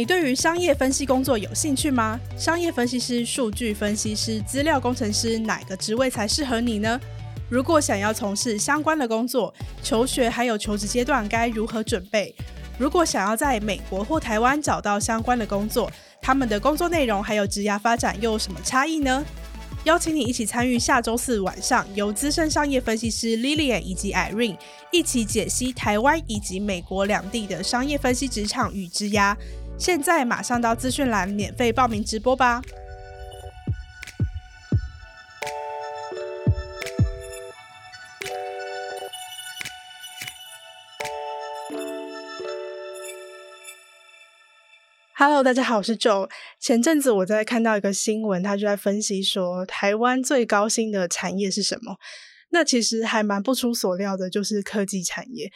你对于商业分析工作有兴趣吗？商业分析师、数据分析师、资料工程师，哪个职位才适合你呢？如果想要从事相关的工作，求学还有求职阶段该如何准备？如果想要在美国或台湾找到相关的工作，他们的工作内容还有职涯发展又有什么差异呢？邀请你一起参与下周四晚上由资深商业分析师 Lilian 以及 Irene 一起解析台湾以及美国两地的商业分析职场与职涯。现在马上到资讯栏免费报名直播吧！Hello，大家好，我是 Joe。前阵子我在看到一个新闻，他就在分析说台湾最高薪的产业是什么？那其实还蛮不出所料的，就是科技产业。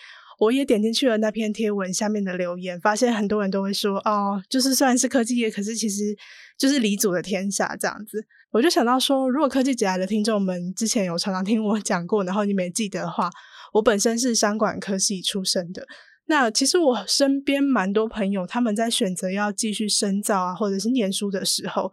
我也点进去了那篇贴文下面的留言，发现很多人都会说，哦，就是虽然是科技业，可是其实就是理组的天下这样子。我就想到说，如果科技节来的听众们之前有常常听我 讲过，然后你没记得的话，我本身是商管科系出身的。那其实我身边蛮多朋友，他们在选择要继续深造啊，或者是念书的时候，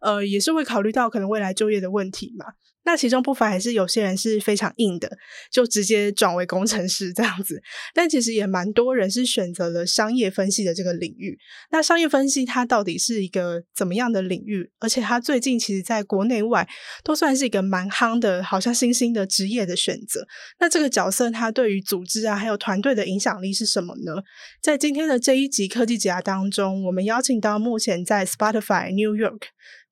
呃，也是会考虑到可能未来就业的问题嘛。那其中不乏还是有些人是非常硬的，就直接转为工程师这样子。但其实也蛮多人是选择了商业分析的这个领域。那商业分析它到底是一个怎么样的领域？而且它最近其实在国内外都算是一个蛮夯的，好像新兴的职业的选择。那这个角色它对于组织啊还有团队的影响力是什么呢？在今天的这一集科技职涯当中，我们邀请到目前在 Spotify New York。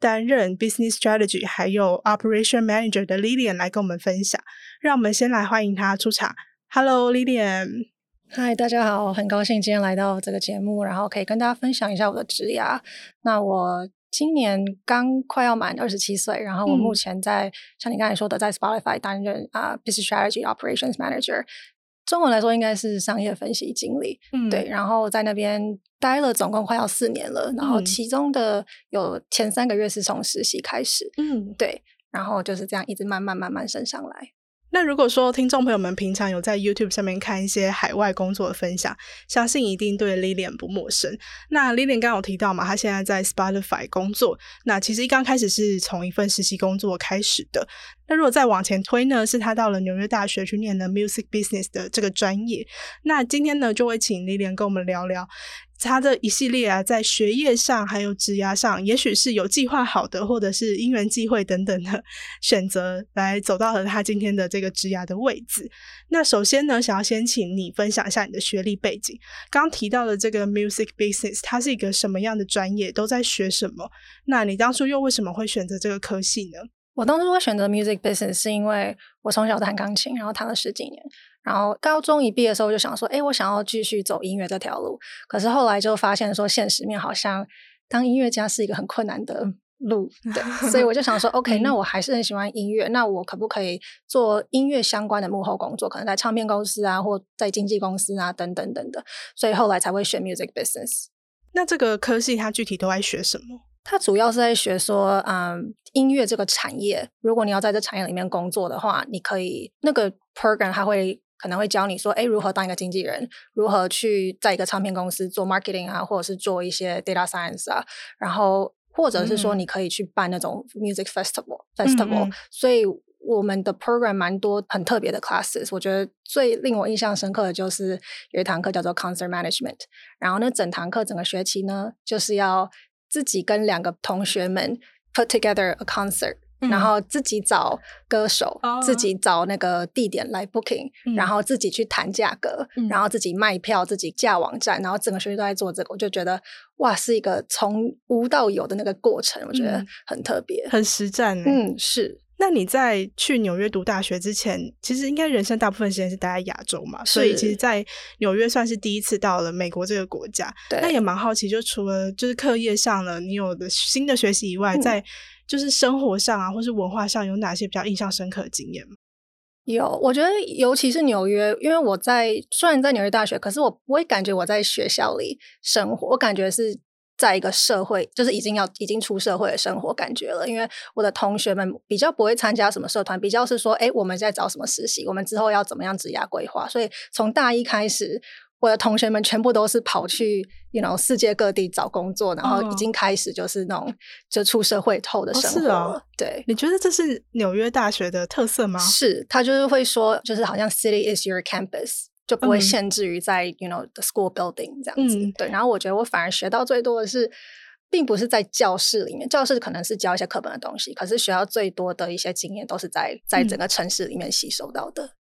担任 Business Strategy 还有 Operation Manager 的 Lilian 来跟我们分享，让我们先来欢迎她出场。Hello Lilian，嗨，大家好，很高兴今天来到这个节目，然后可以跟大家分享一下我的职涯。那我今年刚快要满二十七岁，然后我目前在、嗯、像你刚才说的，在 Spotify 担任啊、uh, Business Strategy Operations Manager。中文来说应该是商业分析经理，嗯，对，然后在那边待了总共快要四年了，然后其中的有前三个月是从实习开始，嗯，对，然后就是这样一直慢慢慢慢升上来。那如果说听众朋友们平常有在 YouTube 上面看一些海外工作的分享，相信一定对 Lilian 不陌生。那 Lilian 刚刚有提到嘛，她现在在 Spotify 工作。那其实一刚开始是从一份实习工作开始的。那如果再往前推呢，是她到了纽约大学去念的 Music Business 的这个专业。那今天呢，就会请 Lilian 跟我们聊聊。他的一系列啊，在学业上还有职涯上，也许是有计划好的，或者是因缘际会等等的选择，来走到了他今天的这个职涯的位置。那首先呢，想要先请你分享一下你的学历背景。刚提到的这个 music business，它是一个什么样的专业？都在学什么？那你当初又为什么会选择这个科系呢？我当初会选择 music business，是因为我从小弹钢琴，然后弹了十几年。然后高中一毕业的时候，就想说，哎，我想要继续走音乐这条路。可是后来就发现说，现实面好像当音乐家是一个很困难的路，对。所以我就想说，OK，那我还是很喜欢音乐，那我可不可以做音乐相关的幕后工作？可能在唱片公司啊，或在经纪公司啊，等等等等的。所以后来才会选 music business。那这个科系它具体都在学什么？它主要是在学说，嗯，音乐这个产业，如果你要在这产业里面工作的话，你可以那个 program 它会。可能会教你说，哎，如何当一个经纪人，如何去在一个唱片公司做 marketing 啊，或者是做一些 data science 啊，然后或者是说你可以去办那种 music festival festival。嗯。所以我们的 program 蛮多很特别的 classes。我觉得最令我印象深刻的就是有一堂课叫做 concert management，然后呢整堂课整个学期呢，就是要自己跟两个同学们 put together a concert。然后自己找歌手，嗯、自己找那个地点来 booking，、嗯、然后自己去谈价格、嗯，然后自己卖票，自己架网站，然后整个学期都在做这个，我就觉得哇，是一个从无到有的那个过程，我觉得很特别，很实战。嗯，是。那你在去纽约读大学之前，其实应该人生大部分时间是待在亚洲嘛，所以其实，在纽约算是第一次到了美国这个国家。对。那也蛮好奇，就除了就是课业上了你有的新的学习以外，嗯、在就是生活上啊，或是文化上有哪些比较印象深刻的经验吗？有，我觉得尤其是纽约，因为我在虽然在纽约大学，可是我不会感觉我在学校里生活，我感觉是在一个社会，就是已经要已经出社会的生活感觉了。因为我的同学们比较不会参加什么社团，比较是说，哎，我们在找什么实习，我们之后要怎么样职涯规划。所以从大一开始。我的同学们全部都是跑去，you know，世界各地找工作，然后已经开始就是那种就出社会后的生活了。哦哦、对，你觉得这是纽约大学的特色吗？是，他就是会说，就是好像 city is your campus，就不会限制于在、嗯、you know the school building 这样子。嗯、对，然后我觉得我反而学到最多的是，并不是在教室里面，教室可能是教一些课本的东西，可是学到最多的一些经验都是在在整个城市里面吸收到的。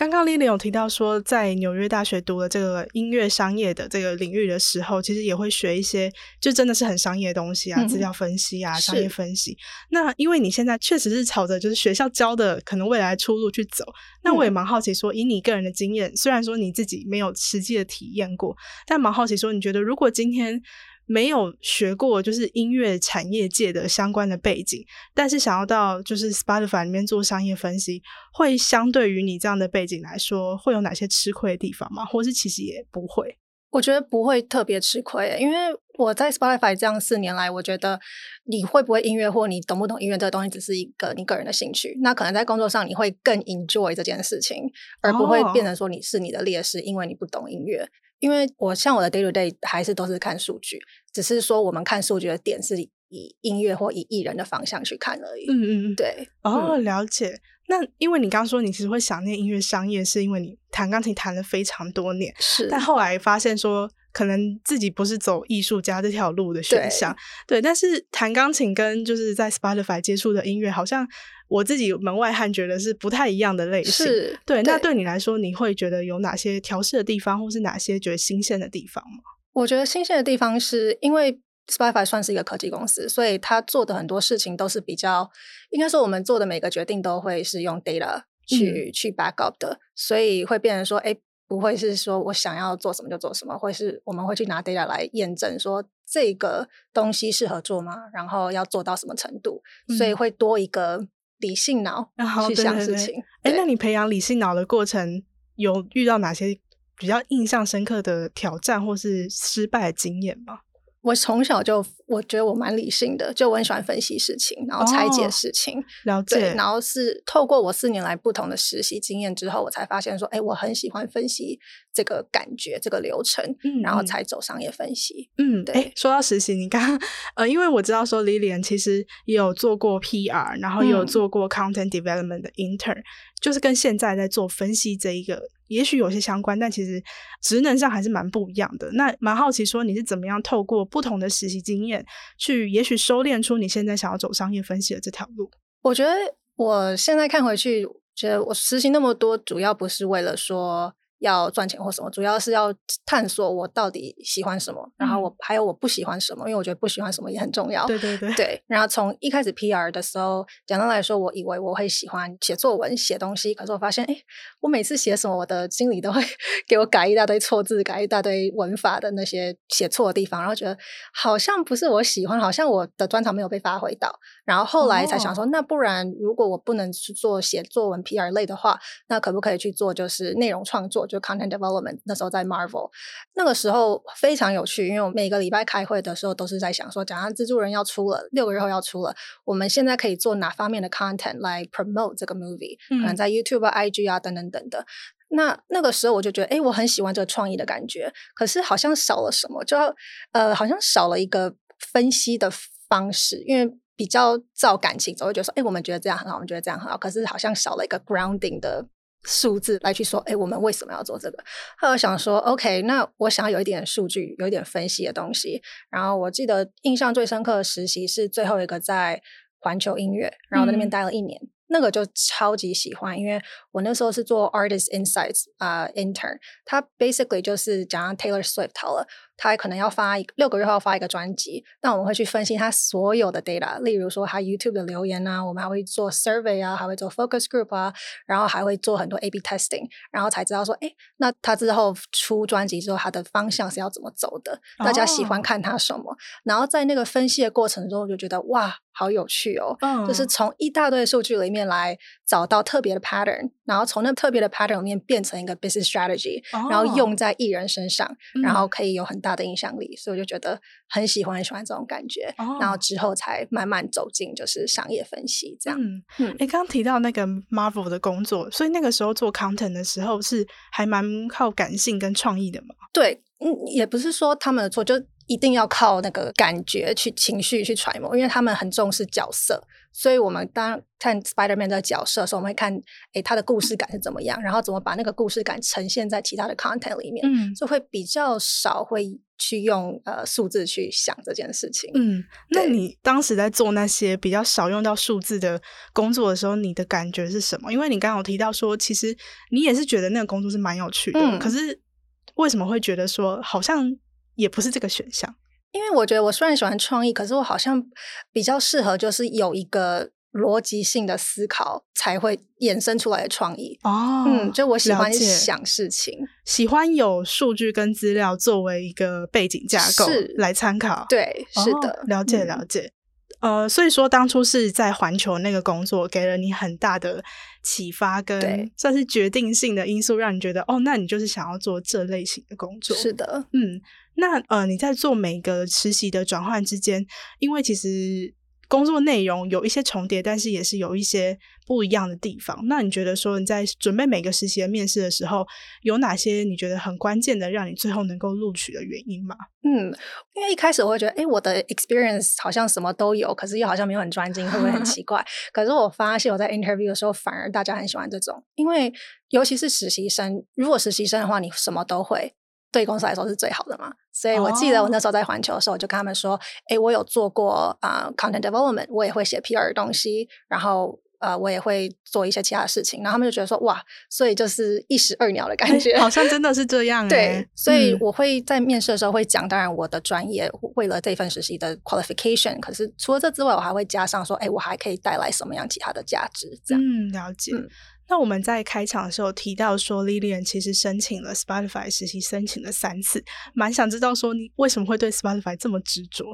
嗯刚刚 Lily 有提到说，在纽约大学读了这个音乐商业的这个领域的时候，其实也会学一些，就真的是很商业的东西啊，资料分析啊，商业分析。那因为你现在确实是朝着就是学校教的可能未来出路去走，那我也蛮好奇说，以你个人的经验，虽然说你自己没有实际的体验过，但蛮好奇说，你觉得如果今天。没有学过就是音乐产业界的相关的背景，但是想要到就是 Spotify 里面做商业分析，会相对于你这样的背景来说，会有哪些吃亏的地方吗？或是其实也不会？我觉得不会特别吃亏，因为我在 Spotify 这样四年来，我觉得你会不会音乐或你懂不懂音乐这个东西，只是一个你个人的兴趣。那可能在工作上你会更 enjoy 这件事情，而不会变成说你是你的劣势，因为你不懂音乐。因为我像我的 day to day 还是都是看数据，只是说我们看数据的点是以音乐或以艺人的方向去看而已。嗯嗯，对。哦，了解。那因为你刚刚说你其实会想念音乐商业，是因为你弹钢琴弹了非常多年，是。但后来发现说，可能自己不是走艺术家这条路的选项。对，对。但是弹钢琴跟就是在 Spotify 接触的音乐，好像。我自己门外汉觉得是不太一样的类型，是对。那对你来说，你会觉得有哪些调试的地方，或是哪些觉得新鲜的地方吗？我觉得新鲜的地方是因为 Spotify 算是一个科技公司，所以他做的很多事情都是比较，应该说我们做的每个决定都会是用 data 去、嗯、去 back up 的，所以会变成说，哎，不会是说我想要做什么就做什么，会是我们会去拿 data 来验证说这个东西适合做吗？然后要做到什么程度，嗯、所以会多一个。理性脑去想事情。哎，那你培养理性脑的过程有遇到哪些比较印象深刻的挑战或是失败的经验吗？我从小就我觉得我蛮理性的，就我很喜欢分析事情，然后拆解事情。哦、了解。然后是透过我四年来不同的实习经验之后，我才发现说，哎，我很喜欢分析这个感觉、这个流程，嗯、然后才走商业分析。嗯，对。诶说到实习，你刚刚呃，因为我知道说 Lilian 其实也有做过 PR，然后也有做过 Content Development 的 Intern，、嗯、就是跟现在在做分析这一个。也许有些相关，但其实职能上还是蛮不一样的。那蛮好奇，说你是怎么样透过不同的实习经验，去也许收敛出你现在想要走商业分析的这条路？我觉得我现在看回去，觉得我实习那么多，主要不是为了说。要赚钱或什么，主要是要探索我到底喜欢什么，嗯、然后我还有我不喜欢什么，因为我觉得不喜欢什么也很重要。对对对，对。然后从一开始 PR 的时候，简单来说，我以为我会喜欢写作文、写东西，可是我发现，哎，我每次写什么，我的经理都会 给我改一大堆错字，改一大堆文法的那些写错的地方，然后觉得好像不是我喜欢，好像我的专长没有被发挥到。然后后来才想说，哦、那不然如果我不能去做写作文 PR 类的话，那可不可以去做就是内容创作？就 content development，那时候在 Marvel，那个时候非常有趣，因为我每个礼拜开会的时候都是在想说，假如蜘蛛人要出了，六个月后要出了，我们现在可以做哪方面的 content 来 promote 这个 movie，嗯，可能在 YouTube 啊、IG 啊等等等的。那那个时候我就觉得，哎，我很喜欢这个创意的感觉，可是好像少了什么，就要呃，好像少了一个分析的方式，因为比较照感情走，会觉得说，哎，我们觉得这样很好，我们觉得这样很好，可是好像少了一个 grounding 的。数字来去说，哎，我们为什么要做这个？后来想说，OK，那我想要有一点数据，有一点分析的东西。然后我记得印象最深刻的实习是最后一个在环球音乐，然后在那边待了一年。嗯那个就超级喜欢，因为我那时候是做 Artist Insights 啊、uh, intern，他 basically 就是讲 Taylor Swift 好了，他可能要发一六个月后要发一个专辑，那我们会去分析他所有的 data，例如说他 YouTube 的留言啊，我们还会做 survey 啊，还会做 focus group 啊，然后还会做很多 A/B testing，然后才知道说，哎，那他之后出专辑之后，他的方向是要怎么走的，大家喜欢看他什么，oh. 然后在那个分析的过程中，我就觉得哇。好有趣哦，oh. 就是从一大堆数据里面来找到特别的 pattern，然后从那特别的 pattern 里面变成一个 business strategy，、oh. 然后用在艺人身上，然后可以有很大大的影响力，所以我就觉得很喜欢很喜欢这种感觉。哦、然后之后才慢慢走进就是商业分析这样。嗯嗯，你刚刚提到那个 Marvel 的工作，所以那个时候做 content 的时候是还蛮靠感性跟创意的嘛？对，嗯，也不是说他们的错，就一定要靠那个感觉去情绪去揣摩，因为他们很重视角色。所以我们当看 Spider-Man 的角色的时候，我们会看，诶，他的故事感是怎么样，然后怎么把那个故事感呈现在其他的 content 里面，嗯，就会比较少会去用呃数字去想这件事情。嗯，那你当时在做那些比较少用到数字的工作的时候，你的感觉是什么？因为你刚刚有提到说，其实你也是觉得那个工作是蛮有趣的，嗯，可是为什么会觉得说好像也不是这个选项？因为我觉得我虽然喜欢创意，可是我好像比较适合就是有一个逻辑性的思考才会衍生出来的创意哦。嗯，就我喜欢想事情，喜欢有数据跟资料作为一个背景架构是来参考。对，是的，哦，了解了解。嗯、呃，所以说当初是在环球那个工作给了你很大的启发，跟算是决定性的因素，让你觉得哦，那你就是想要做这类型的工作。是的，嗯。那呃，你在做每个实习的转换之间，因为其实工作内容有一些重叠，但是也是有一些不一样的地方。那你觉得说你在准备每个实习的面试的时候，有哪些你觉得很关键的，让你最后能够录取的原因吗？嗯，因为一开始我会觉得，哎，我的 experience 好像什么都有，可是又好像没有很专精，会不会很奇怪？可是我发现我在 interview 的时候，反而大家很喜欢这种，因为尤其是实习生，如果实习生的话，你什么都会。对公司来说是最好的嘛，所以我记得我那时候在环球的时候，我就跟他们说：“哎、oh.，我有做过啊、uh, content development，我也会写 PR 的东西，然后呃，我也会做一些其他的事情。”然后他们就觉得说：“哇，所以就是一石二鸟的感觉，好像真的是这样。”对，所以我会在面试的时候会讲，当然我的专业为了这份实习的 qualification，可是除了这之外，我还会加上说：“哎，我还可以带来什么样其他的价值？”这样，嗯，了解。嗯那我们在开场的时候提到说，Lillian 其实申请了 Spotify 实习，申请了三次，蛮想知道说你为什么会对 Spotify 这么执着？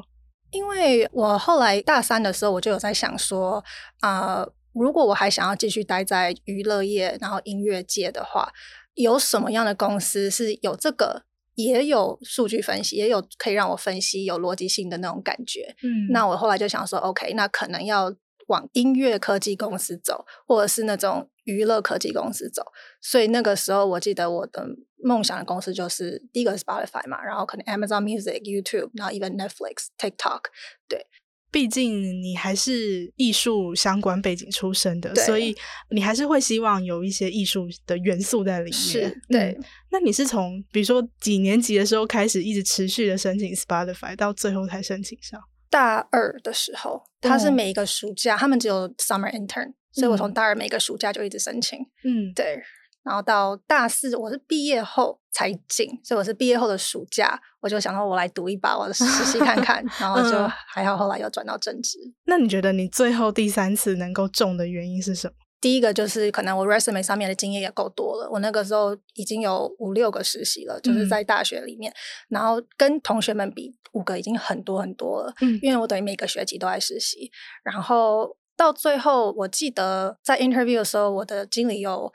因为我后来大三的时候，我就有在想说，啊、呃，如果我还想要继续待在娱乐业，然后音乐界的话，有什么样的公司是有这个，也有数据分析，也有可以让我分析有逻辑性的那种感觉？嗯，那我后来就想说，OK，那可能要往音乐科技公司走，或者是那种。娱乐科技公司走，所以那个时候我记得我的梦想的公司就是第一个是 Spotify 嘛，然后可能 Amazon Music、YouTube，然后 even Netflix、TikTok。对，毕竟你还是艺术相关背景出身的，所以你还是会希望有一些艺术的元素在里面。是，对。嗯，那你是从比如说几年级的时候开始，一直持续的申请 Spotify，到最后才申请上？大二的时候，他是每一个暑假，他们只有 Summer Intern。所以我从大二每个暑假就一直申请，嗯，对，然后到大四我是毕业后才进，所以我是毕业后的暑假，我就想说我来赌一把，我实习看看，然后就还好，后来又转到正职。那你觉得你最后第三次能够中的原因是什么？第一个就是可能我 resume 上面的经验也够多了，我那个时候已经有五六个实习了，就是在大学里面，嗯、然后跟同学们比，五个已经很多很多了，嗯，因为我等于每个学期都在实习，然后。到最后，我记得在 interview 的时候，我的经理有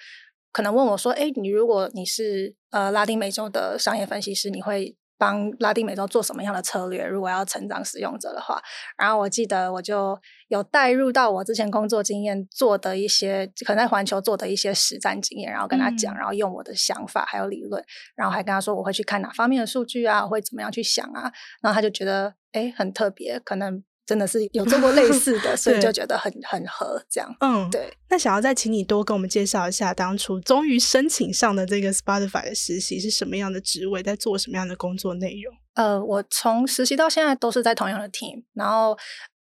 可能问我说：“哎，你如果你是呃拉丁美洲的商业分析师，你会帮拉丁美洲做什么样的策略？如果要成长使用者的话。”然后我记得我就有带入到我之前工作经验做的一些，可能在环球做的一些实战经验，然后跟他讲，然后用我的想法还有理论，然后还跟他说我会去看哪方面的数据啊，我会怎么样去想啊。然后他就觉得哎很特别，可能。真的是有做过类似的，所以就觉得很很合这样。嗯，对。那想要再请你多跟我们介绍一下，当初终于申请上的这个 Spotify 的实习是什么样的职位，在做什么样的工作内容？呃，我从实习到现在都是在同样的 team，然后。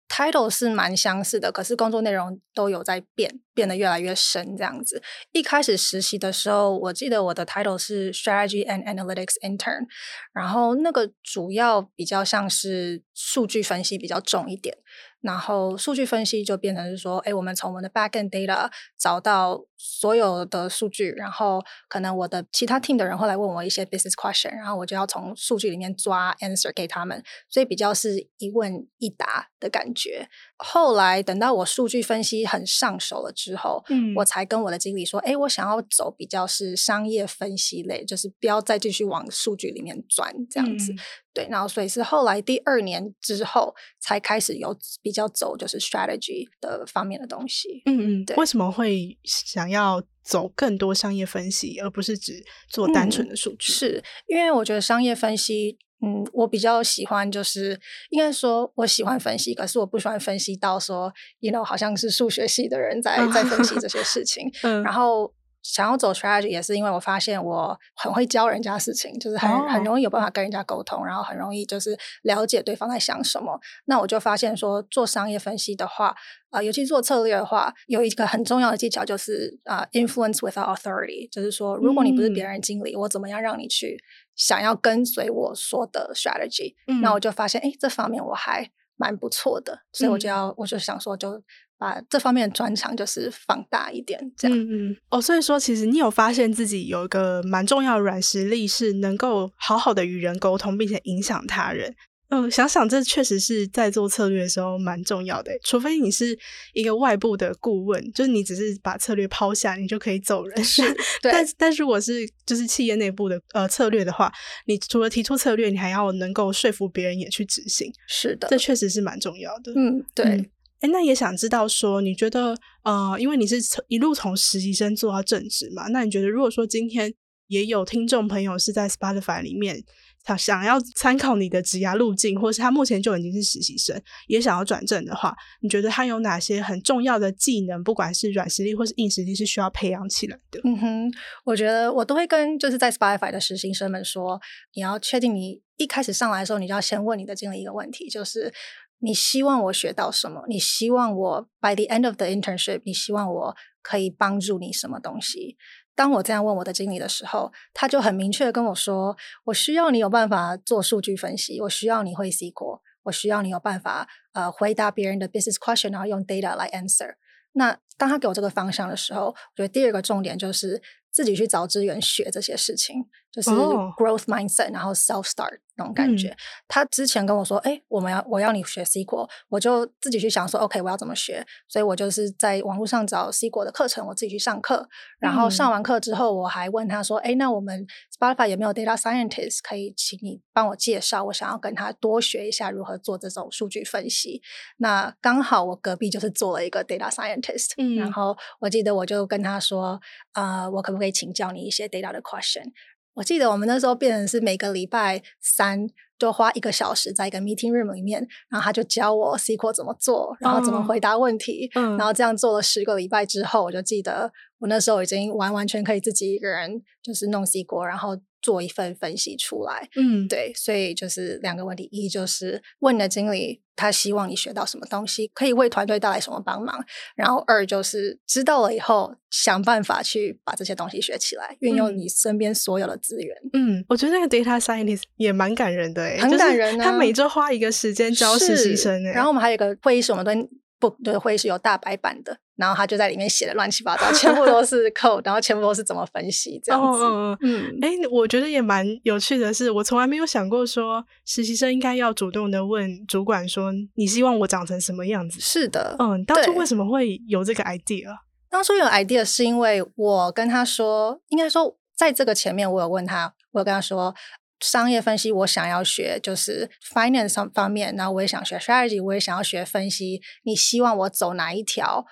Title 是蛮相似的，可是工作内容都有在变，变得越来越深这样子。一开始实习的时候，我记得我的 Title 是 Strategy and Analytics Intern，然后那个主要比较像是数据分析比较重一点。然后数据分析就变成是说，哎，我们从我们的 backend data 找到所有的数据，然后可能我的其他 team 的人会来问我一些 business question，然后我就要从数据里面抓 answer 给他们，所以比较是一问一答的感觉。后来等到我数据分析很上手了之后，嗯，我才跟我的经理说，哎，我想要走比较是商业分析类，就是不要再继续往数据里面钻这样子。嗯对，然后所以是后来第二年之后才开始有比较走就是 strategy 的方面的东西。嗯嗯，对。为什么会想要走更多商业分析，而不是只做单纯的数据？嗯、是因为我觉得商业分析。嗯，我比较喜欢，就是应该说，我喜欢分析，可是我不喜欢分析到说，you know，好像是数学系的人在在分析这些事情。嗯，然后想要走 strategy 也是因为我发现我很会教人家事情，就是很很容易有办法跟人家沟通，然后很容易就是了解对方在想什么。那我就发现说，做商业分析的话，啊、呃，尤其做策略的话，有一个很重要的技巧就是啊、呃，influence without authority，就是说，如果你不是别人经理，嗯、我怎么样让你去。想要跟随我说的 strategy，那、嗯、我就发现，哎，这方面我还蛮不错的，所以我就要，嗯、我就想说，就把这方面的专长就是放大一点，这样。嗯嗯。哦，所以说，其实你有发现自己有一个蛮重要的软实力，是能够好好的与人沟通，并且影响他人。嗯，想想这确实是在做策略的时候蛮重要的。除非你是一个外部的顾问，就是你只是把策略抛下，你就可以走人。是，对。但但是如果是就是企业内部的呃策略的话，你除了提出策略，你还要能够说服别人也去执行。是的，这确实是蛮重要的。嗯，对。那也想知道说，你觉得呃，因为你是从一路从实习生做到正职嘛，那你觉得如果说今天也有听众朋友是在 Spotify 里面。他想要参考你的职涯路径，或是他目前就已经是实习生，也想要转正的话，你觉得他有哪些很重要的技能，不管是软实力或是硬实力，是需要培养起来的？嗯哼，我觉得我都会跟就是在 Spotify 的实习生们说，你要确定你一开始上来的时候，你就要先问你的经理一个问题，就是你希望我学到什么？你希望我 by the end of the internship，你希望我可以帮助你什么东西？当我这样问我的经理的时候，他就很明确的跟我说：“我需要你有办法做数据分析，我需要你会 SQL，我需要你有办法呃回答别人的 business question，然后用 data 来 answer。”那当他给我这个方向的时候，我觉得第二个重点就是自己去找资源学这些事情，就是 growth mindset，然后 self start。那种感觉，嗯、他之前跟我说：“哎，我们要我要你学 SQL，我就自己去想说，OK，我要怎么学？所以我就是在网络上找 SQL 的课程，我自己去上课。然后上完课之后，我还问他说：，哎、嗯，那我们 Spotify 有没有 data scientist 可以请你帮我介绍？我想要跟他多学一下如何做这种数据分析。那刚好我隔壁就是做了一个 data scientist，、嗯、然后我记得我就跟他说：，呃，我可不可以请教你一些 data 的 question？” 我记得我们那时候变成是每个礼拜三就花一个小时在一个 meeting room 里面，然后他就教我 SQL 怎么做，然后怎么回答问题，嗯、然后这样做了十个礼拜之后，我就记得我那时候已经完完全可以自己一个人就是弄 SQL，然后。做一份分析出来，嗯，对，所以就是两个问题：一就是问你的经理，他希望你学到什么东西，可以为团队带来什么帮忙；然后二就是知道了以后，想办法去把这些东西学起来，运用你身边所有的资源。嗯，我觉得那个 data scientist 也蛮感人的，哎，很感人啊。他每周花一个时间教实习生，哎，然后我们还有一个会议室，我们都不对，会议室有大白板的。然后他就在里面写的乱七八糟，全部都是 code，然后全部都是怎么分析这样子。哦、嗯，哎，我觉得也蛮有趣的是，我从来没有想过说实习生应该要主动的问主管说，你希望我长成什么样子？是的，嗯，当初为什么会有这个 idea？当初有 idea 是因为我跟他说，应该说在这个前面我有问他，我有跟他说。商业分析，我想要学就是 finance 方面，然后我也想学 strategy，我也想要学分析。你希望我走哪一条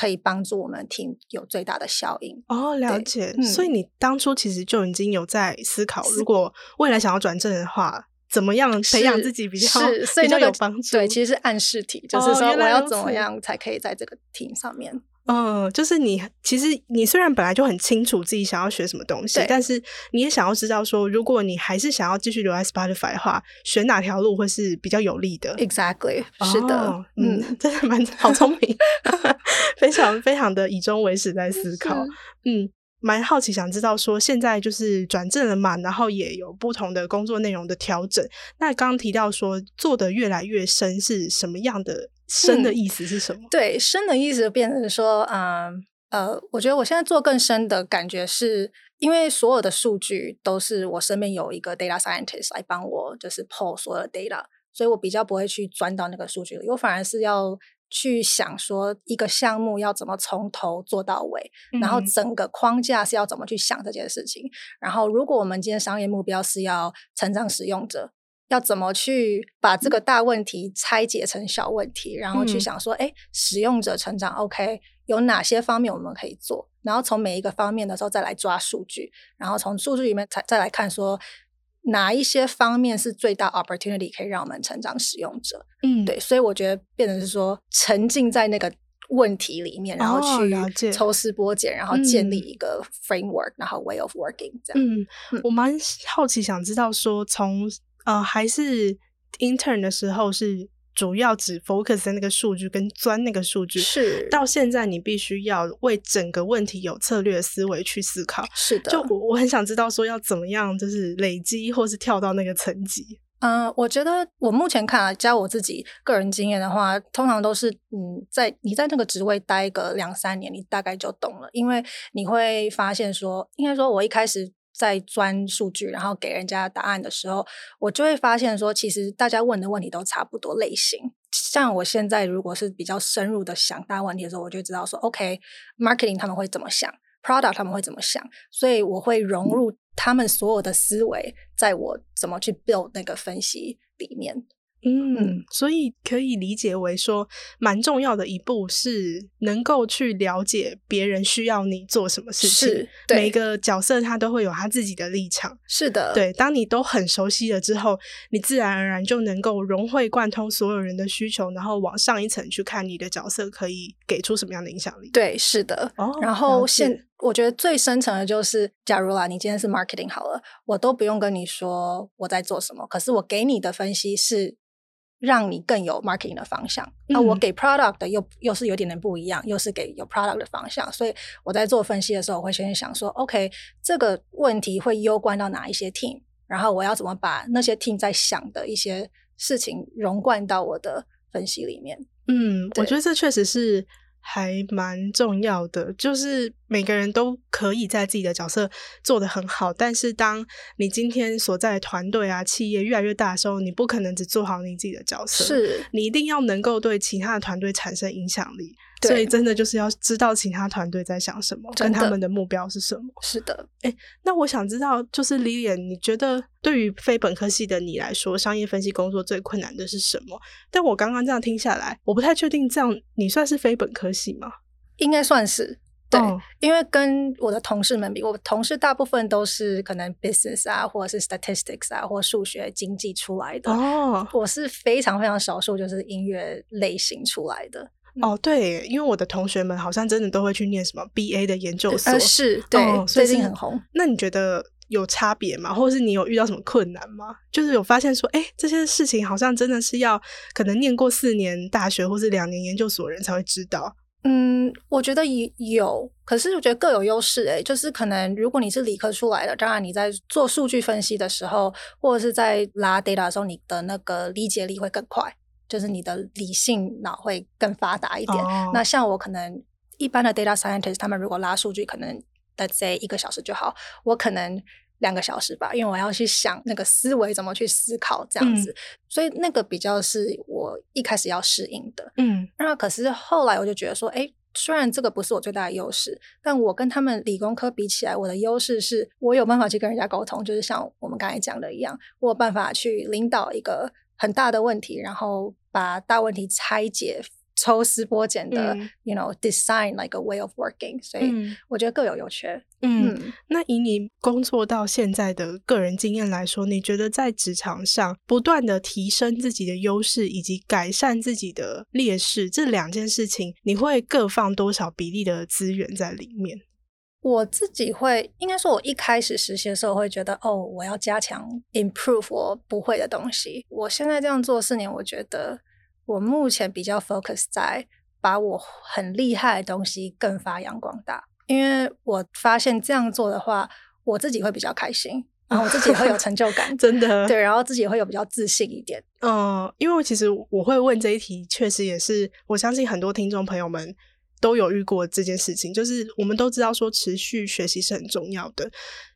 可以帮助我们 team 有最大的效应？哦，了解。嗯、所以你当初其实就已经有在思考，如果未来想要转正的话，怎么样培养自己比较是，所以那个比较有帮助？对，其实是暗示题，就是说我要怎么样才可以在这个 team 上面。嗯，就是你其实你虽然本来就很清楚自己想要学什么东西，但是你也想要知道说，如果你还是想要继续留在 Spotify 的话，选哪条路会是比较有利的？Exactly，是的，嗯，真的蛮好聪明，非常非常的以终为始在思考，嗯。蛮好奇，想知道说现在就是转正了嘛，然后也有不同的工作内容的调整。那刚刚提到说做的越来越深是什么样的？深的意思是什么？嗯、对，深的意思变成说，嗯呃，我觉得我现在做更深的感觉是，因为所有的数据都是我身边有一个 data scientist 来帮我，就是 pull 所有的 data，所以我比较不会去钻到那个数据里，我反而是要。去想说一个项目要怎么从头做到尾，嗯、然后整个框架是要怎么去想这件事情。然后，如果我们今天商业目标是要成长使用者，要怎么去把这个大问题拆解成小问题，然后去想说，哎、嗯，使用者成长，OK，有哪些方面我们可以做？然后从每一个方面的时候再来抓数据，然后从数据里面再再来看说哪一些方面是最大 opportunity 可以让我们成长使用者。嗯，对，所以我觉得变成是说沉浸在那个。问题里面，然后去抽丝剥茧，然后建立一个 framework，、嗯、然后 way of working 这样。嗯，嗯我蛮好奇，想知道说，从呃还是 intern 的时候，是主要只 focus 在那个数据跟钻那个数据，是到现在你必须要为整个问题有策略思维去思考。是的，就我我很想知道说要怎么样，就是累积或是跳到那个层级。嗯、呃，我觉得我目前看啊，加我自己个人经验的话，通常都是嗯，在你在那个职位待个两三年，你大概就懂了，因为你会发现说，应该说，我一开始在钻数据，然后给人家答案的时候，我就会发现说，其实大家问的问题都差不多类型。像我现在如果是比较深入的想大问题的时候，我就知道说，OK，marketing、他们会怎么想，product 他们会怎么想，所以我会融入。他们所有的思维，在我怎么去 build 那个分析里面。嗯，所以可以理解为说，蛮重要的一步是能够去了解别人需要你做什么事情。是，对。每个角色他都会有他自己的立场。是的，对。当你都很熟悉了之后，你自然而然就能够融会贯通所有人的需求，然后往上一层去看你的角色可以给出什么样的影响力。对，是的。哦，然后现我觉得最深层的就是，假如啦，你今天是 marketing 好了，我都不用跟你说我在做什么，可是我给你的分析是。让你更有 marketing 的方向。那、嗯、我给 product 的又又是有点点不一样，又是给有 product 的方向。所以我在做分析的时候，我会先想说，OK，这个问题会攸关到哪一些 team，然后我要怎么把那些 team 在想的一些事情融贯到我的分析里面。嗯，我觉得这确实是。还蛮重要的，就是每个人都可以在自己的角色做得很好，但是当你今天所在的团队啊、企业越来越大的时候，你不可能只做好你自己的角色，是你一定要能够对其他的团队产生影响力。所以真的就是要知道其他团队在想什么，跟他们的目标是什么。是的，哎、欸，那我想知道，就是 Lilian，你觉得对于非本科系的你来说，商业分析工作最困难的是什么？但我刚刚这样听下来，我不太确定，这样你算是非本科系吗？应该算是，对，哦、因为跟我的同事们比，我同事大部分都是可能 business 啊，或者是 statistics 啊，或数学经济出来的。哦，我是非常非常少数，就是音乐类型出来的。哦，对，因为我的同学们好像真的都会去念什么 BA 的研究所，呃、是对，哦、最近很红。那你觉得有差别吗？或者是你有遇到什么困难吗？就是有发现说，哎，这些事情好像真的是要可能念过四年大学或是两年研究所的人才会知道。嗯，我觉得也有，可是我觉得各有优势。哎，就是可能如果你是理科出来的，当然你在做数据分析的时候，或者是在拉 data 的时候，你的那个理解力会更快。就是你的理性脑会更发达一点。Oh. 那像我可能一般的 data scientist，他们如果拉数据，可能 let's say 一个小时就好，我可能两个小时吧，因为我要去想那个思维怎么去思考这样子，嗯、所以那个比较是我一开始要适应的。嗯，那可是后来我就觉得说，哎，虽然这个不是我最大的优势，但我跟他们理工科比起来，我的优势是我有办法去跟人家沟通，就是像我们刚才讲的一样，我有办法去领导一个很大的问题，然后。把大问题拆解、抽丝剥茧的、嗯、，you know, design like a way of working。所以我觉得各有优缺。嗯，嗯，那以你工作到现在的个人经验来说，你觉得在职场上不断的提升自己的优势以及改善自己的劣势这两件事情，你会各放多少比例的资源在里面？我自己会，应该说，我一开始实习的时候会觉得，哦，我要加强 improve 我不会的东西。我现在这样做四年，我觉得我目前比较 focus 在把我很厉害的东西更发扬光大，因为我发现这样做的话，我自己会比较开心，然后我自己会有成就感，真的对，然后自己会有比较自信一点。嗯，因为其实我会问这一题，确实也是我相信很多听众朋友们。都有遇过这件事情，就是我们都知道说持续学习是很重要的，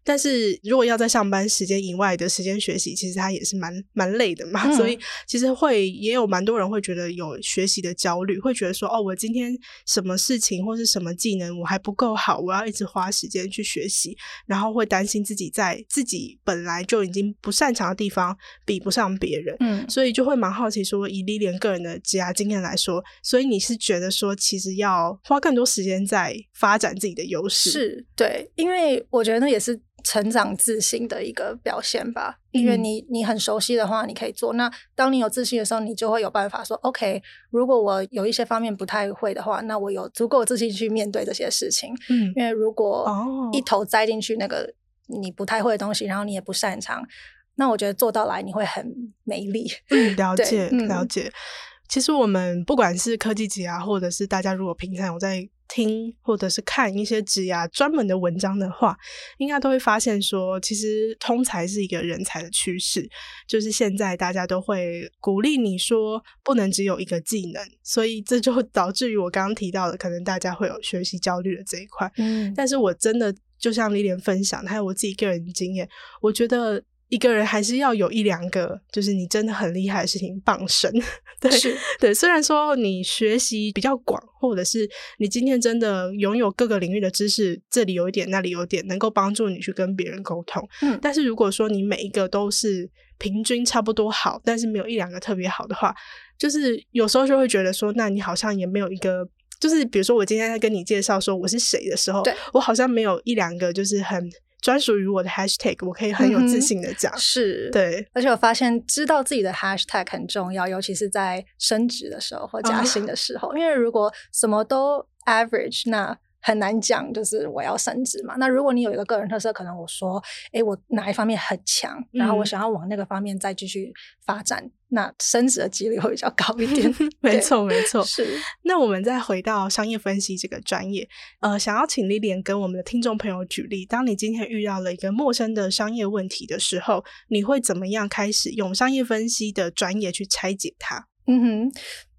但是如果要在上班时间以外的时间学习，其实它也是蛮蛮累的嘛。嗯、所以其实会也有蛮多人会觉得有学习的焦虑，会觉得说哦，我今天什么事情或是什么技能我还不够好，我要一直花时间去学习，然后会担心自己在自己本来就已经不擅长的地方比不上别人。嗯，所以就会蛮好奇说，以 Lilian 个人的职涯经验来说，所以你是觉得说，其实要花更多时间在发展自己的优势？是，对，因为我觉得那也是。成长自信的一个表现吧，因为你你很熟悉的话，你可以做。那当你有自信的时候，你就会有办法说，OK，如果我有一些方面不太会的话，那我有足够自信去面对这些事情。嗯，因为如果一头栽进去那个你不太会的东西，然后你也不擅长，那我觉得做到来你会很没力。嗯，了解，了解。其实我们不管是科技级啊，或者是大家如果平常有在听或者是看一些职涯专门的文章的话，应该都会发现说，其实通才是一个人才的趋势。就是现在大家都会鼓励你说，不能只有一个技能，所以这就 导致于我刚刚提到的，可能大家会有学习焦虑的这一块。嗯，但是我真的就像 Lilian 分享，还有我自己个人经验，我觉得。一个人还是要有一两个，就是你真的很厉害的事情傍身。对，是对。虽然说你学习比较广，或者是你今天真的拥有各个领域的知识，这里有一点，那里有一点，能够帮助你去跟别人沟通。嗯，但是如果说你每一个都是平均差不多好，但是没有一两个特别好的话，就是有时候就会觉得说，那你好像也没有一个，就是比如说我今天在跟你介绍说我是谁的时候，我好像没有一两个就是很。专属于我的 hashtag，我可以很有自信的讲，嗯、是对。而且我发现知道自己的 hashtag 很重要，尤其是在升职的时候或加薪的时候，哦、因为如果什么都 average，那。很难讲，就是我要升职嘛。那如果你有一个个人特色，可能我说，哎，我哪一方面很强，然后我想要往那个方面再继续发展，嗯、那升职的几率会比较高一点。没错，没错。是。那我们再回到商业分析这个专业，呃，想要请 Lilian 跟我们的听众朋友举例，当你今天遇到了一个陌生的商业问题的时候，你会怎么样开始用商业分析的专业去拆解它？嗯哼。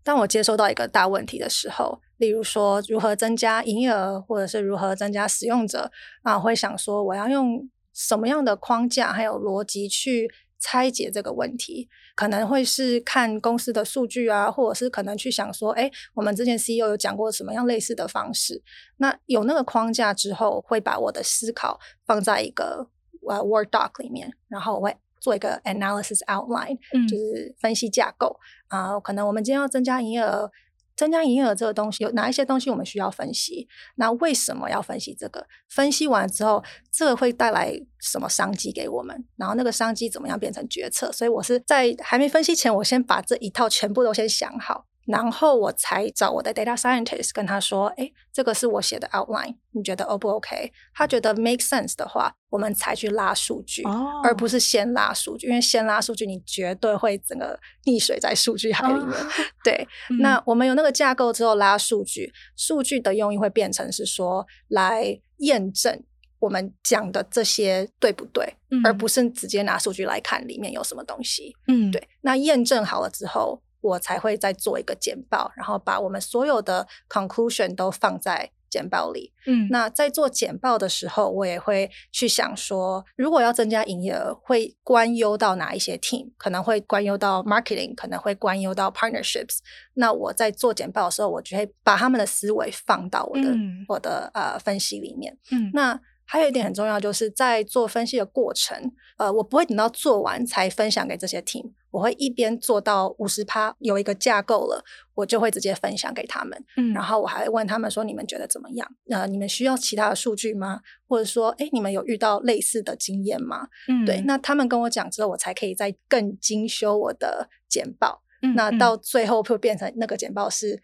当我接收到一个大问题的时候，例如说如何增加营业额，或者是如何增加使用者，啊，我会想说我要用什么样的框架还有逻辑去拆解这个问题，可能会是看公司的数据啊，或者是可能去想说，哎，我们之前 CEO 有讲过什么样类似的方式。那有那个框架之后，会把我的思考放在一个呃 Word Doc 里面，然后我会。做一个 analysis outline，嗯，就是分析架构啊，呃，可能我们今天要增加营业额，增加营业额这个东西有哪一些东西我们需要分析？那为什么要分析这个？分析完之后，这个会带来什么商机给我们？然后那个商机怎么样变成决策？所以我是在还没分析前，我先把这一套全部都先想好。然后我才找我的 data scientist 跟他说：“哎，这个是我写的 outline，你觉得 O 不 OK？” 他觉得 make sense 的话，我们才去拉数据，oh. 而不是先拉数据。因为先拉数据，你绝对会整个溺水在数据海里面。Oh. 对，嗯、那我们有那个架构之后拉数据，数据的用意会变成是说来验证我们讲的这些对不对，嗯、而不是直接拿数据来看里面有什么东西。嗯，对。那验证好了之后。我才会再做一个简报，然后把我们所有的 conclusion 都放在简报里。嗯，那在做简报的时候，我也会去想说，如果要增加营业额，会关优到哪一些 team？可能会关优到 marketing，可能会关优到 partnerships。那我在做简报的时候，我就会把他们的思维放到我的、嗯、我的呃分析里面。嗯，那。还有一点很重要，就是在做分析的过程，呃，我不会等到做完才分享给这些 team，我会一边做到五十趴有一个架构了，我就会直接分享给他们。嗯，然后我还会问他们说：“你们觉得怎么样？呃，你们需要其他的数据吗？或者说，诶，你们有遇到类似的经验吗？”嗯，对，那他们跟我讲之后，我才可以再更精修我的简报。嗯，那到最后会变成那个简报是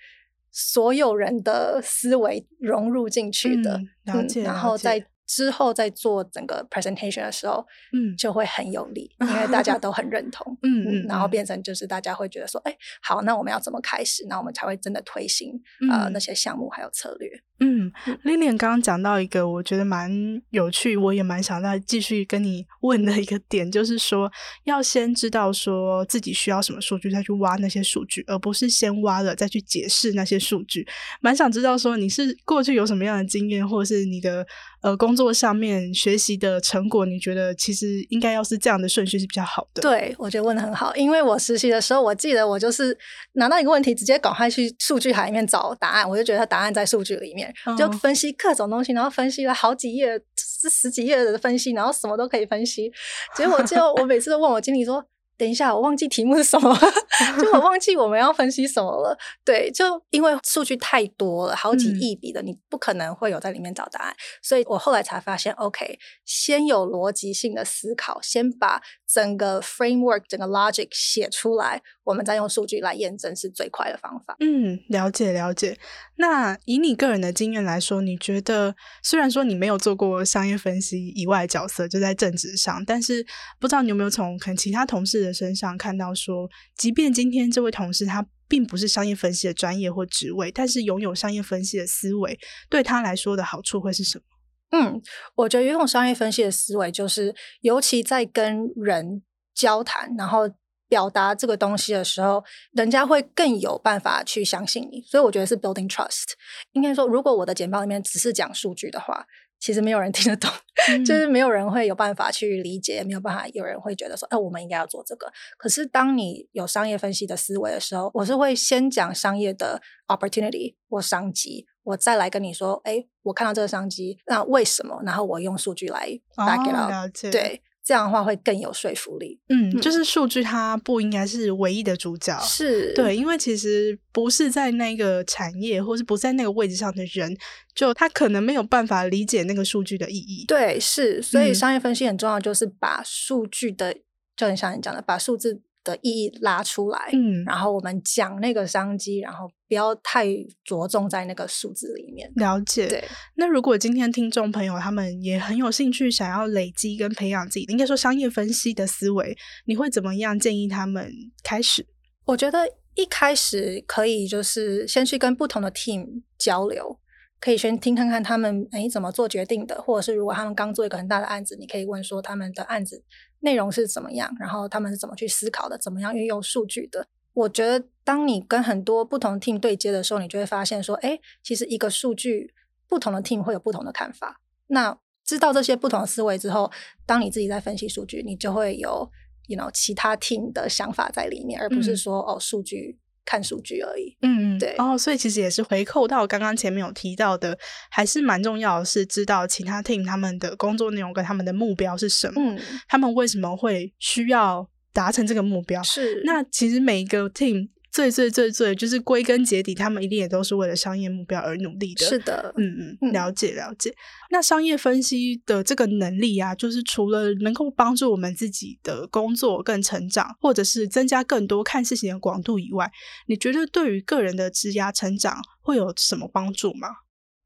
所有人的思维融入进去的，嗯，了解，嗯，然后再。之后在做整个 presentation 的时候，嗯，就会很有力，因为大家都很认同，嗯嗯，然后变成就是大家会觉得说，哎，好，那我们要怎么开始？那我们才会真的推行呃那些项目还有策略。嗯，Lilian 刚刚讲到一个我觉得蛮有趣，我也蛮想再继续跟你 问的一个点，就是说要先知道说自己需要什么数据，再去挖那些数据，而不是先挖了再去解释那些数据。蛮想知道说你是过去有什么样的经验，或者是你的呃工作上面学习的成果，你觉得其实应该要是这样的顺序是比较好的？对，我觉得问的很好，因为我实习的时候，我记得我就是拿到一个问题，直接赶快去数据海里面找答案，我就觉得它答案在数据里面，嗯、就分析各种东西，然后分析了好几页，是十几页的分析，然后什么都可以分析。结果就 我每次都问我经理说。等一下，我忘记题目是什么了，就我忘记我们要分析什么了。对，就因为数据太多了，好几亿笔的，嗯、你不可能会有在里面找答案。所以我后来才发现，OK，先有逻辑性的思考，先把整个 framework、整个 logic 写出来，我们再用数据来验证是最快的方法。嗯，了解了解。那以你个人的经验来说，你觉得虽然说你没有做过商业分析以外的角色，就在政治上，但是不知道你有没有从可能其他同事的身上看到说，即便今天这位同事他并不是商业分析的专业或职位，但是拥有商业分析的思维，对他来说的好处会是什么？嗯，我觉得拥有商业分析的思维，就是尤其在跟人交谈，然后表达这个东西的时候，人家会更有办法去相信你。所以我觉得是 building trust。应该说，如果我的简报里面只是讲数据的话，其实没有人听得懂，嗯、就是没有人会有办法去理解，没有办法有人会觉得说，哎，我们应该要做这个。可是当你有商业分析的思维的时候，我是会先讲商业的 opportunity 或商机，我再来跟你说，哎，我看到这个商机，那为什么？然后我用数据来 back it up。对。这样的话会更有说服力。嗯，就是数据它不应该是唯一的主角，是对，因为其实不是在那个产业或是不在那个位置上的人，就他可能没有办法理解那个数据的意义。对，是，所以商业分析很重要，就是把数据的，嗯、就很像你讲的，把数字。的意义拉出来，嗯，然后我们讲那个商机，然后不要太着重在那个数字里面。了解。对。那如果今天听众朋友他们也很有兴趣，想要累积跟培养自己，应该说商业分析的思维，你会怎么样建议他们开始？我觉得一开始可以就是先去跟不同的 team 交流。可以先听看看他们诶怎么做决定的，或者是如果他们刚做一个很大的案子，你可以问说他们的案子内容是怎么样，然后他们是怎么去思考的，怎么样运用数据的。我觉得当你跟很多不同 team 对接的时候，你就会发现说，哎，其实一个数据不同的 team 会有不同的看法。那知道这些不同的思维之后，当你自己在分析数据，你就会有 you know 其他 team 的想法在里面，而不是说、嗯、哦数据。看数据而已，嗯嗯，对，哦，所以其实也是回扣到刚刚前面有提到的，还是蛮重要的是知道其他 team 他们的工作内容跟他们的目标是什么，嗯，他们为什么会需要达成这个目标？是，那其实每一个 team。最最最最就是归根结底，他们一定也都是为了商业目标而努力的。是的，嗯嗯，了解了解。那商业分析的这个能力啊，就是除了能够帮助我们自己的工作更成长，或者是增加更多看事情的广度以外，你觉得对于个人的职涯成长会有什么帮助吗？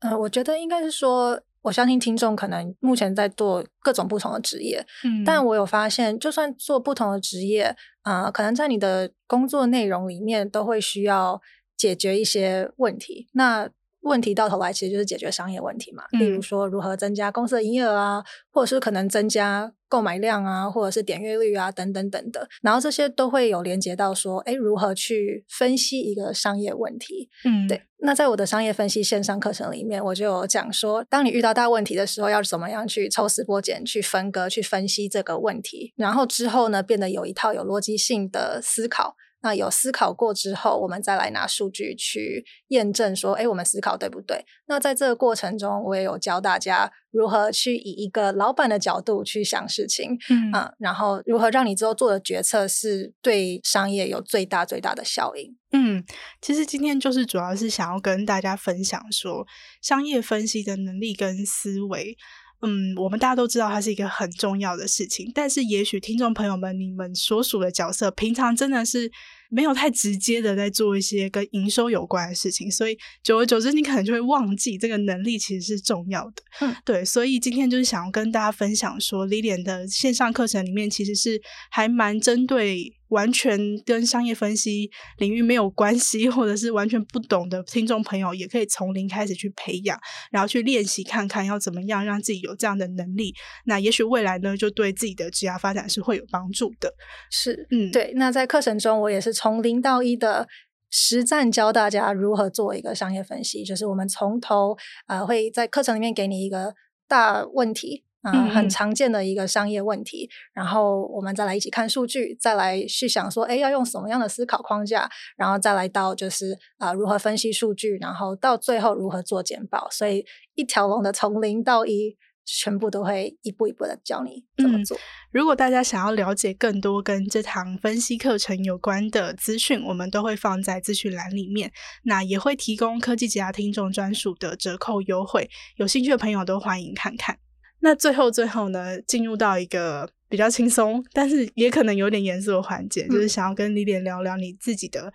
呃，我觉得应该是说。我相信听众可能目前在做各种不同的职业，嗯，但我有发现，就算做不同的职业，啊、呃，可能在你的工作内容里面都会需要解决一些问题。那问题到头来其实就是解决商业问题嘛，嗯、例如说如何增加公司的营业额啊，或者是可能增加购买量啊，或者是点阅率啊，等等等等。然后这些都会有连接到说，哎，如何去分析一个商业问题？嗯，对。那在我的商业分析线上课程里面，我就有讲说，当你遇到大问题的时候，要怎么样去抽丝剥茧、去分割、去分析这个问题，然后之后呢，变得有一套有逻辑性的思考。那有思考过之后，我们再来拿数据去验证，说，哎，我们思考对不对？那在这个过程中，我也有教大家如何去以一个老板的角度去想事情，嗯，啊，然后如何让你之后做的决策是对商业有最大最大的效应。嗯，其实今天就是主要是想要跟大家分享说，商业分析的能力跟思维。嗯，我们大家都知道它是一个很重要的事情，但是也许听众朋友们，你们所属的角色，平常真的是没有太直接的在做一些跟营收有关的事情，所以久而久之，你可能就会忘记这个能力其实是重要的。嗯，对，所以今天就是想要跟大家分享说，Lilian 的线上课程里面其实是还蛮针对。完全跟商业分析领域没有关系，或者是完全不懂的听众朋友，也可以从零开始去培养，然后去练习看看要怎么样让自己有这样的能力。那也许未来呢，就对自己的职业发展是会有帮助的。是，嗯，对。那在课程中，我也是从零到一的实战教大家如何做一个商业分析，就是我们从头呃会在课程里面给你一个大问题。嗯，很常见的一个商业问题，然后我们再来一起看数据，再来去想说，哎，要用什么样的思考框架，然后再来到就是啊、呃，如何分析数据，然后到最后如何做简报。所以一条龙的从零到一，全部都会一步一步的教你怎么做。嗯，如果大家想要了解更多跟这堂分析课程有关的资讯，我们都会放在资讯栏里面，那也会提供科技职涯听众专属的折扣优惠，有兴趣的朋友都欢迎看看。那最后最后呢，进入到一个比较轻松，但是也可能有点严肃的环节，嗯、就是想要跟 Lilian 聊聊你自己的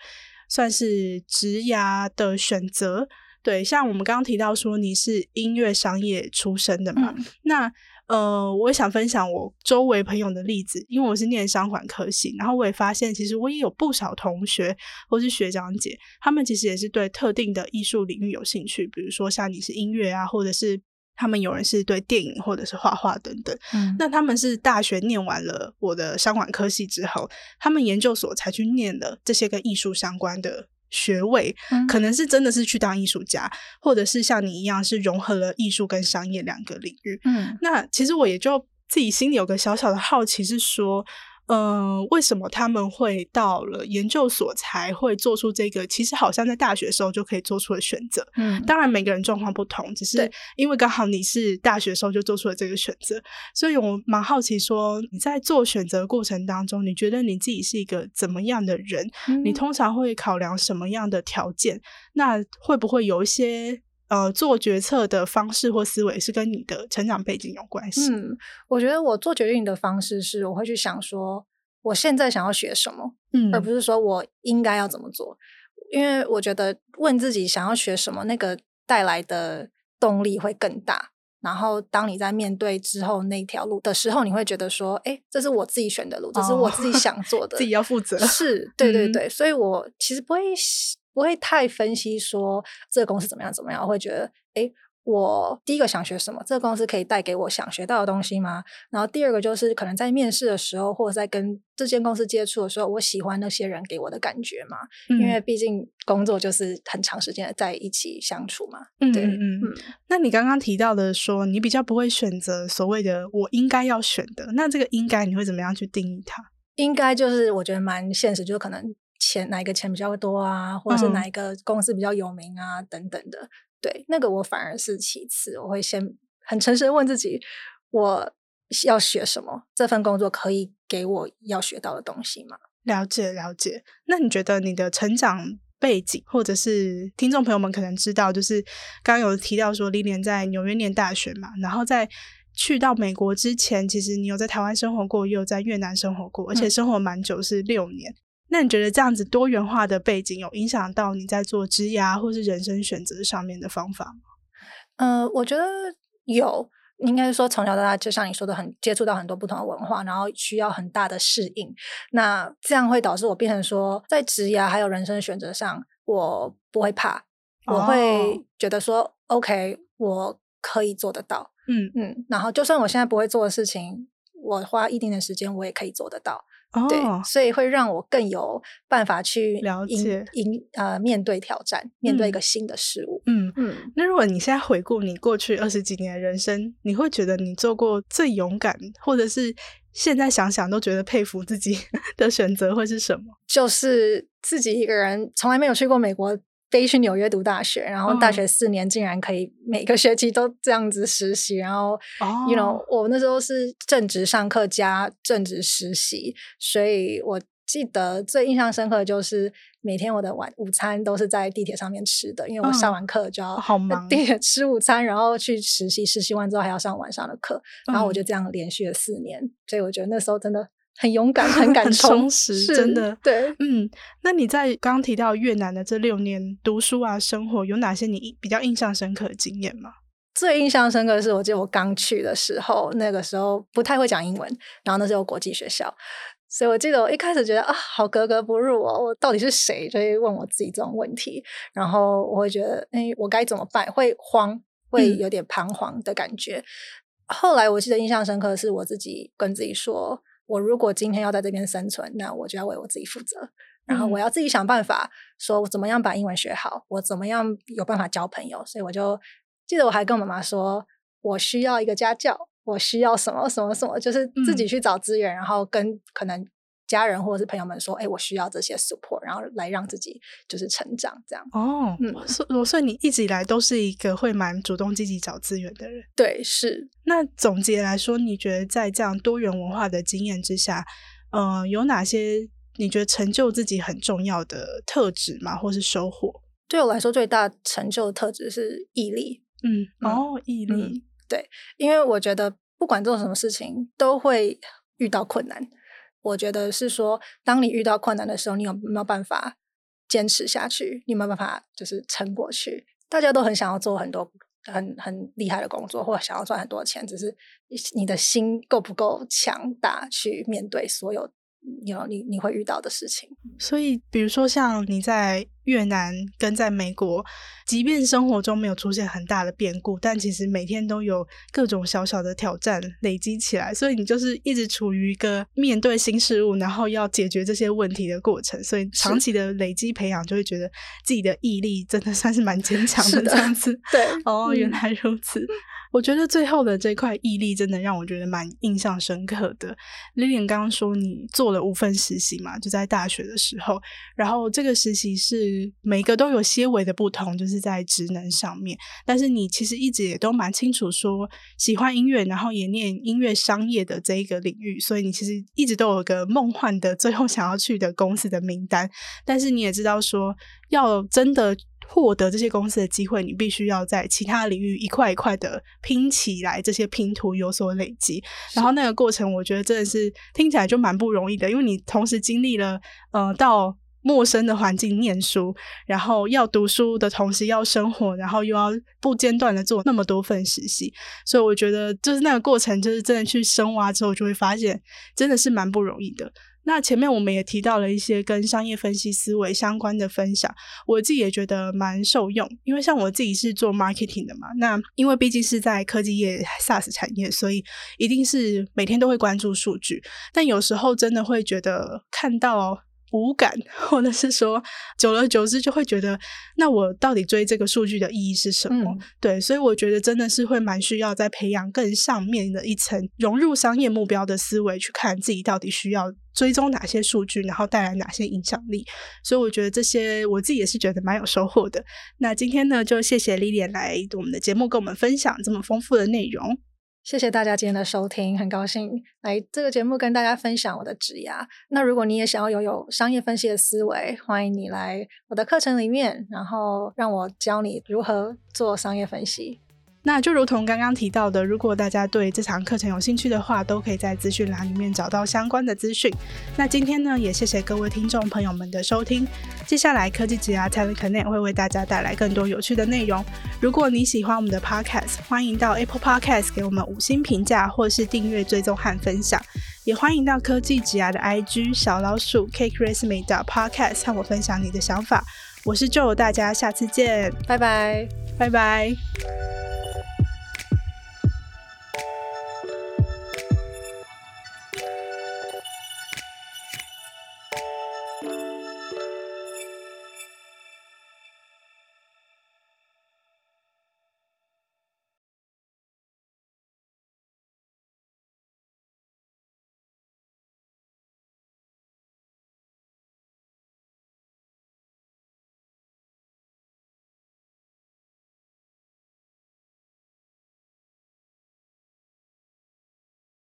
算是职涯的选择。对，像我们刚刚提到说你是音乐商业出身的嘛，嗯、那呃，我也想分享我周围朋友的例子，因为我是念商管科系，然后我也发现其实我也有不少同学或是学长姐，他们其实也是对特定的艺术领域有兴趣，比如说像你是音乐啊，或者是。他们有人是对电影或者是画画等等，嗯，那他们是大学念完了我的商管科系之后，他们研究所才去念了这些跟艺术相关的学位，嗯，可能是真的是去当艺术家，或者是像你一样是融合了艺术跟商业两个领域，嗯，那其实我也就自己心里有个小小的好奇是说。嗯、呃，为什么他们会到了研究所才会做出这个？其实好像在大学的时候就可以做出的选择。嗯，当然每个人状况不同，只是因为刚好你是大学的时候就做出了这个选择，所以我蛮好奇说你在做选择过程当中，你觉得你自己是一个怎么样的人？嗯、你通常会考量什么样的条件？那会不会有一些？呃，做决策的方式或思维是跟你的成长背景有关系。嗯，我觉得我做决定的方式是，我会去想说，我现在想要学什么，嗯，而不是说我应该要怎么做。因为我觉得问自己想要学什么，那个带来的动力会更大。然后，当你在面对之后那条路的时候，你会觉得说，哎，这是我自己选的路，这是我自己想做的，自己要负责。是，对对对，嗯，所以我其实不会。不会太分析说这个公司怎么样怎么样，我会觉得，诶，我第一个想学什么？这个公司可以带给我想学到的东西吗？然后第二个就是可能在面试的时候，或者在跟这间公司接触的时候，我喜欢那些人给我的感觉嘛？嗯、因为毕竟工作就是很长时间的在一起相处嘛。嗯对嗯嗯。那你刚刚提到的说，你比较不会选择所谓的我应该要选的，那这个应该你会怎么样去定义它？应该就是我觉得蛮现实，就是可能。钱哪一个钱比较多啊，或者是哪一个公司比较有名啊，嗯、等等的。对，那个我反而是其次，我会先很诚实的问自己，我要学什么？这份工作可以给我要学到的东西吗？了解了解。那你觉得你的成长背景，或者是听众朋友们可能知道，就是刚刚有提到说，Lilian 在纽约念大学嘛，然后在去到美国之前，其实你有在台湾生活过，也有在越南生活过，而且生活蛮久，是六年。嗯那你觉得这样子多元化的背景有影响到你在做职涯或是人生选择上面的方法吗？呃，我觉得有，应该是说从小到大，就像你说的很，很接触到很多不同的文化，然后需要很大的适应。那这样会导致我变成说，在职涯还有人生选择上，我不会怕，我会觉得说、哦、OK，我可以做得到。嗯嗯，然后就算我现在不会做的事情，我花一定的时间，我也可以做得到。哦，对，所以会让我更有办法去了解、迎呃面对挑战，面对一个新的事物。嗯嗯。嗯，那如果你现在回顾你过去二十几年的人生，你会觉得你做过最勇敢，或者是现在想想都觉得佩服自己 的选择会是什么？就是自己一个人，从来没有去过美国。飞去纽约读大学，然后大学四年竟然可以每个学期都这样子实习，然后、oh.，you know，我那时候是正职上课加正职实习，所以我记得最印象深刻的就是每天我的晚午餐都是在地铁上面吃的，因为我上完课就要好忙地铁吃午餐，然后去实习，实习完之后还要上晚上的课，然后我就这样连续了四年，所以我觉得那时候真的。很勇敢，很敢 充实，真的。对，嗯，那你在刚刚提到越南的这六年读书啊，生活有哪些你比较印象深刻的经验吗？最印象深刻的是，我记得我刚去的时候，那个时候不太会讲英文，然后那时候国际学校，所以我记得我一开始觉得啊，好格格不入哦，我到底是谁？就会问我自己这种问题，然后我会觉得，哎，我该怎么办？会慌，会有点彷徨的感觉。嗯、后来我记得印象深刻的是，我自己跟自己说。我如果今天要在这边生存，那我就要为我自己负责，然后我要自己想办法，说我怎么样把英文学好，我怎么样有办法交朋友。所以我就记得我还跟我妈妈说，我需要一个家教，我需要什么什么什么，就是自己去找资源，嗯、然后跟可能家人或者是朋友们说，哎，我需要这些 support，然后来让自己就是成长这样。哦，嗯，所所以你一直以来都是一个会蛮主动积极找资源的人。对，是。那总结来说，你觉得在这样多元文化的经验之下，呃，有哪些你觉得成就自己很重要的特质吗？或是收获？对我来说，最大成就的特质是毅力。嗯，哦，毅力。嗯，对，因为我觉得不管做什么事情，都会遇到困难。我觉得是说，当你遇到困难的时候，你有没有办法坚持下去？你有没有办法就是撑过去？大家都很想要做很多很很厉害的工作，或想要赚很多钱，只是你的心够不够强大去面对所有。有你你会遇到的事情，所以比如说像你在越南跟在美国，即便生活中没有出现很大的变故，但其实每天都有各种小小的挑战累积起来，所以你就是一直处于一个面对新事物，然后要解决这些问题的过程，所以长期的累积培养，就会觉得自己的毅力真的算是蛮坚强的这样子。对，哦，原来如此。我觉得最后的这块毅力真的让我觉得蛮印象深刻的。Lilian 刚刚说你做了五份实习嘛，就在大学的时候，然后这个实习是每个都有些微的不同，就是在职能上面。但是你其实一直也都蛮清楚说喜欢音乐，然后也念音乐商业的这一个领域，所以你其实一直都有个梦幻的最后想要去的公司的名单。但是你也知道说要真的。获得这些公司的机会，你必须要在其他领域一块一块的拼起来，这些拼图有所累积。然后那个过程，我觉得真的是听起来就蛮不容易的，因为你同时经历了呃到陌生的环境念书，然后要读书的同时要生活，然后又要不间断的做那么多份实习，所以我觉得就是那个过程，就是真的去深挖之后，就会发现真的是蛮不容易的。那前面我们也提到了一些跟商业分析思维相关的分享，我自己也觉得蛮受用。因为像我自己是做 marketing 的嘛，那因为毕竟是在科技业 SaaS 产业，所以一定是每天都会关注数据。但有时候真的会觉得看到。无感，或者是说，久而久之就会觉得，那我到底追这个数据的意义是什么？嗯、对，所以我觉得真的是会蛮需要在培养更上面的一层融入商业目标的思维，去看自己到底需要追踪哪些数据，然后带来哪些影响力。所以我觉得这些我自己也是觉得蛮有收获的。那今天呢，就谢谢 Lilian 来我们的节目，跟我们分享这么丰富的内容。谢谢大家今天的收听，很高兴来这个节目跟大家分享我的职涯。那如果你也想要拥有商业分析的思维，欢迎你来我的课程里面，然后让我教你如何做商业分析。那就如同刚刚提到的，如果大家对这场课程有兴趣的话，都可以在资讯栏里面找到相关的资讯。那今天呢，也谢谢各位听众朋友们的收听。接下来科技职涯 Talent Connect 会为大家带来更多有趣的内容。如果你喜欢我们的 Podcast，欢迎到 Apple Podcast 给我们五星评价，或是订阅、追踪和分享。也欢迎到科技职涯的 IG 小老鼠 Cake Resume 的 Podcast 和我分享你的想法。我是 Joe，大家下次见，拜拜，拜拜。